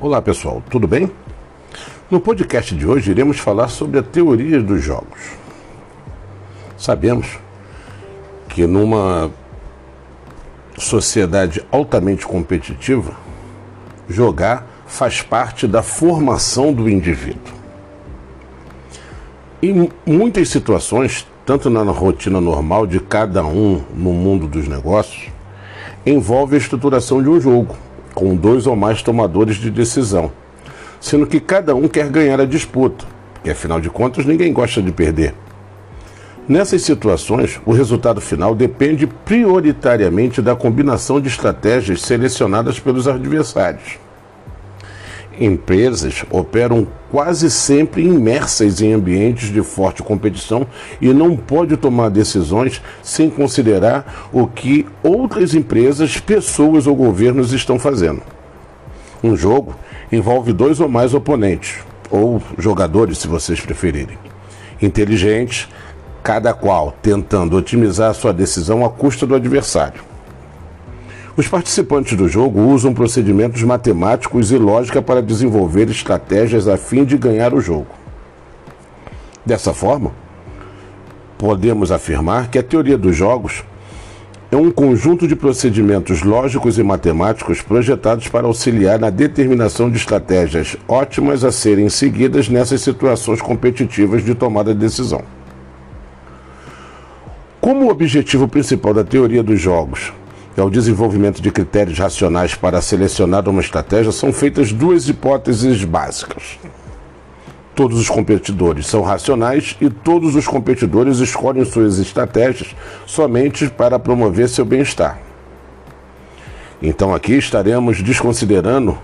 Olá pessoal, tudo bem? No podcast de hoje iremos falar sobre a teoria dos jogos. Sabemos que numa sociedade altamente competitiva, jogar faz parte da formação do indivíduo. Em muitas situações, tanto na rotina normal de cada um no mundo dos negócios, envolve a estruturação de um jogo, com dois ou mais tomadores de decisão, sendo que cada um quer ganhar a disputa, porque afinal de contas ninguém gosta de perder. Nessas situações, o resultado final depende prioritariamente da combinação de estratégias selecionadas pelos adversários empresas operam quase sempre imersas em ambientes de forte competição e não pode tomar decisões sem considerar o que outras empresas, pessoas ou governos estão fazendo. Um jogo envolve dois ou mais oponentes, ou jogadores, se vocês preferirem. Inteligentes, cada qual tentando otimizar sua decisão à custa do adversário. Os participantes do jogo usam procedimentos matemáticos e lógica para desenvolver estratégias a fim de ganhar o jogo. Dessa forma, podemos afirmar que a teoria dos jogos é um conjunto de procedimentos lógicos e matemáticos projetados para auxiliar na determinação de estratégias ótimas a serem seguidas nessas situações competitivas de tomada de decisão. Como o objetivo principal da teoria dos jogos é o desenvolvimento de critérios racionais para selecionar uma estratégia, são feitas duas hipóteses básicas. Todos os competidores são racionais e todos os competidores escolhem suas estratégias somente para promover seu bem-estar. Então aqui estaremos desconsiderando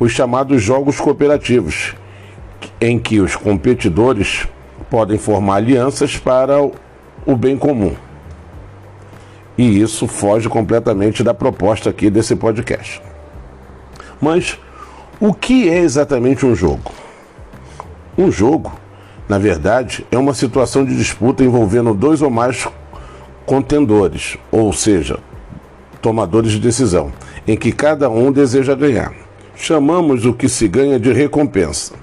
os chamados jogos cooperativos, em que os competidores podem formar alianças para o bem comum. E isso foge completamente da proposta aqui desse podcast. Mas o que é exatamente um jogo? Um jogo, na verdade, é uma situação de disputa envolvendo dois ou mais contendores, ou seja, tomadores de decisão, em que cada um deseja ganhar. Chamamos o que se ganha de recompensa.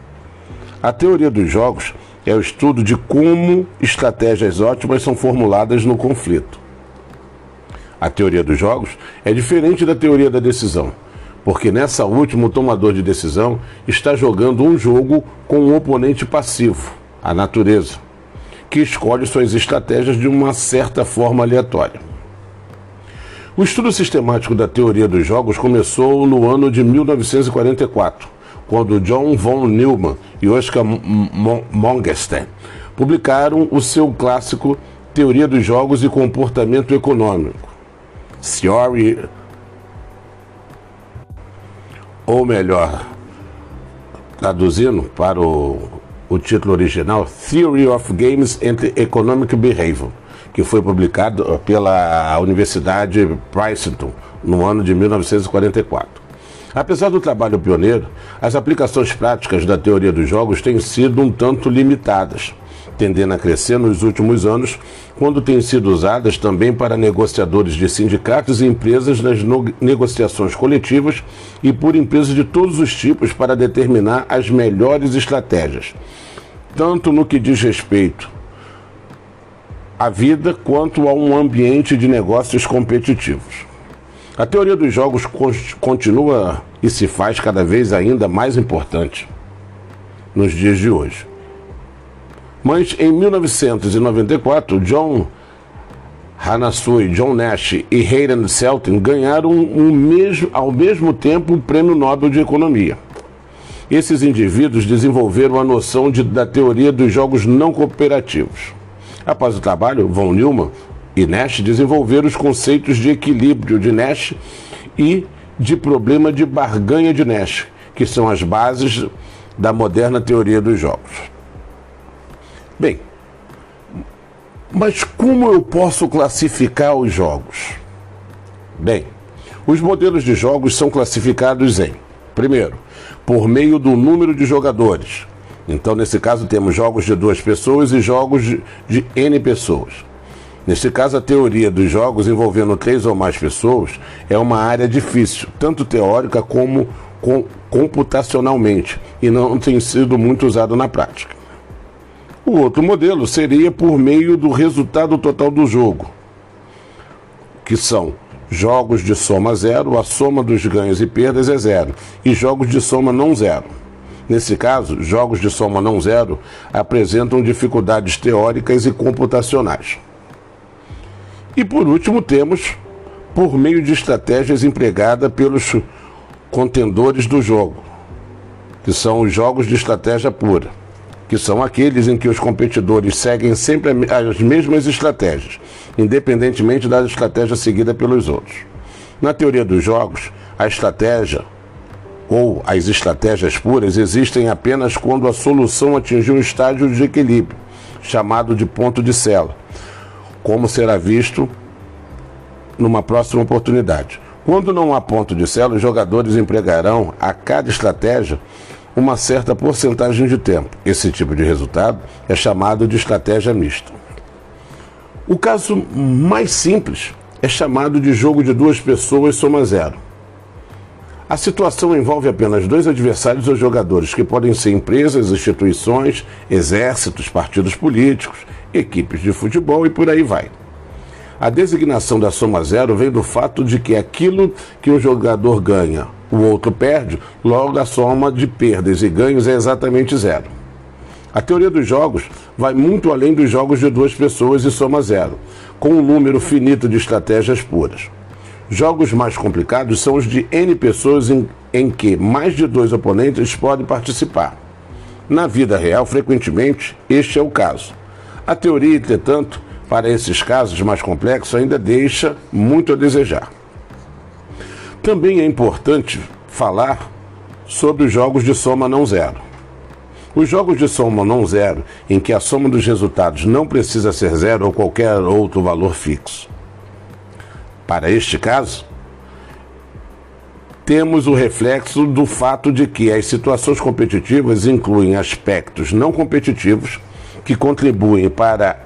A teoria dos jogos é o estudo de como estratégias ótimas são formuladas no conflito. A teoria dos jogos é diferente da teoria da decisão, porque nessa última o tomador de decisão está jogando um jogo com um oponente passivo, a natureza, que escolhe suas estratégias de uma certa forma aleatória. O estudo sistemático da teoria dos jogos começou no ano de 1944, quando John von Neumann e Oscar Mongesten publicaram o seu clássico Teoria dos Jogos e Comportamento Econômico Theory, ou melhor, traduzindo para o, o título original, Theory of Games and Economic Behavior, que foi publicado pela Universidade Princeton no ano de 1944. Apesar do trabalho pioneiro, as aplicações práticas da teoria dos jogos têm sido um tanto limitadas tendendo a crescer nos últimos anos, quando têm sido usadas também para negociadores de sindicatos e empresas nas negociações coletivas e por empresas de todos os tipos para determinar as melhores estratégias, tanto no que diz respeito à vida quanto a um ambiente de negócios competitivos. A teoria dos jogos continua e se faz cada vez ainda mais importante nos dias de hoje. Mas em 1994, John Hanasui, John Nash e Hayden Selten ganharam um mesmo, ao mesmo tempo o Prêmio Nobel de Economia. Esses indivíduos desenvolveram a noção de, da teoria dos jogos não cooperativos. Após o trabalho, Von Neumann e Nash desenvolveram os conceitos de equilíbrio de Nash e de problema de barganha de Nash, que são as bases da moderna teoria dos jogos. Bem, mas como eu posso classificar os jogos? Bem, os modelos de jogos são classificados em, primeiro, por meio do número de jogadores. Então, nesse caso, temos jogos de duas pessoas e jogos de, de N pessoas. Neste caso, a teoria dos jogos envolvendo três ou mais pessoas é uma área difícil, tanto teórica como com, computacionalmente e não tem sido muito usado na prática. O outro modelo seria por meio do resultado total do jogo, que são jogos de soma zero, a soma dos ganhos e perdas é zero, e jogos de soma não zero. Nesse caso, jogos de soma não zero apresentam dificuldades teóricas e computacionais. E por último, temos por meio de estratégias empregadas pelos contendores do jogo, que são os jogos de estratégia pura, que são aqueles em que os competidores seguem sempre as mesmas estratégias, independentemente da estratégia seguida pelos outros. Na teoria dos jogos, a estratégia ou as estratégias puras existem apenas quando a solução atingiu um estágio de equilíbrio, chamado de ponto de cela, como será visto numa próxima oportunidade. Quando não há ponto de célula, os jogadores empregarão a cada estratégia uma certa porcentagem de tempo. Esse tipo de resultado é chamado de estratégia mista. O caso mais simples é chamado de jogo de duas pessoas soma zero. A situação envolve apenas dois adversários ou jogadores, que podem ser empresas, instituições, exércitos, partidos políticos, equipes de futebol e por aí vai. A designação da soma zero vem do fato de que aquilo que um jogador ganha, o outro perde, logo a soma de perdas e ganhos é exatamente zero. A teoria dos jogos vai muito além dos jogos de duas pessoas e soma zero, com um número finito de estratégias puras. Jogos mais complicados são os de N pessoas em, em que mais de dois oponentes podem participar. Na vida real, frequentemente, este é o caso. A teoria, entretanto, para esses casos mais complexos ainda deixa muito a desejar. Também é importante falar sobre os jogos de soma não zero. Os jogos de soma não zero, em que a soma dos resultados não precisa ser zero ou qualquer outro valor fixo. Para este caso, temos o reflexo do fato de que as situações competitivas incluem aspectos não competitivos que contribuem para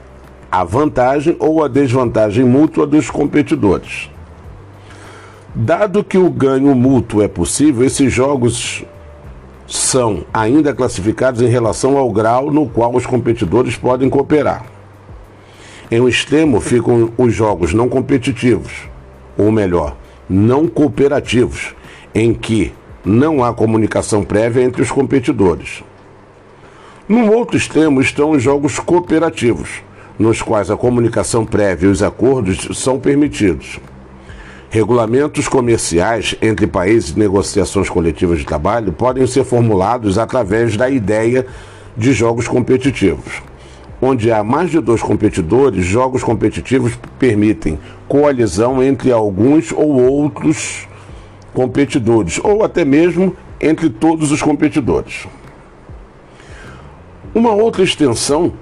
a vantagem ou a desvantagem mútua dos competidores. Dado que o ganho mútuo é possível, esses jogos são ainda classificados em relação ao grau no qual os competidores podem cooperar. Em um extremo ficam os jogos não competitivos, ou melhor, não cooperativos, em que não há comunicação prévia entre os competidores. No outro extremo estão os jogos cooperativos, nos quais a comunicação prévia e os acordos são permitidos. Regulamentos comerciais entre países e negociações coletivas de trabalho podem ser formulados através da ideia de jogos competitivos. Onde há mais de dois competidores, jogos competitivos permitem coalizão entre alguns ou outros competidores, ou até mesmo entre todos os competidores. Uma outra extensão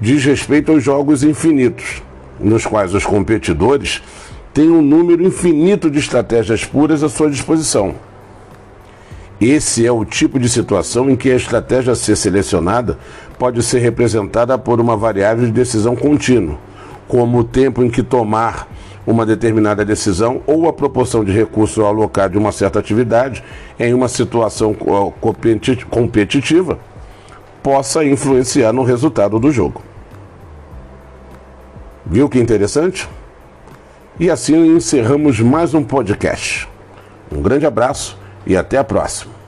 diz respeito aos jogos infinitos, nos quais os competidores têm um número infinito de estratégias puras à sua disposição. Esse é o tipo de situação em que a estratégia a ser selecionada pode ser representada por uma variável de decisão contínua, como o tempo em que tomar uma determinada decisão ou a proporção de recursos alocados de uma certa atividade em uma situação competitiva possa influenciar no resultado do jogo. Viu que interessante? E assim encerramos mais um podcast. Um grande abraço e até a próxima.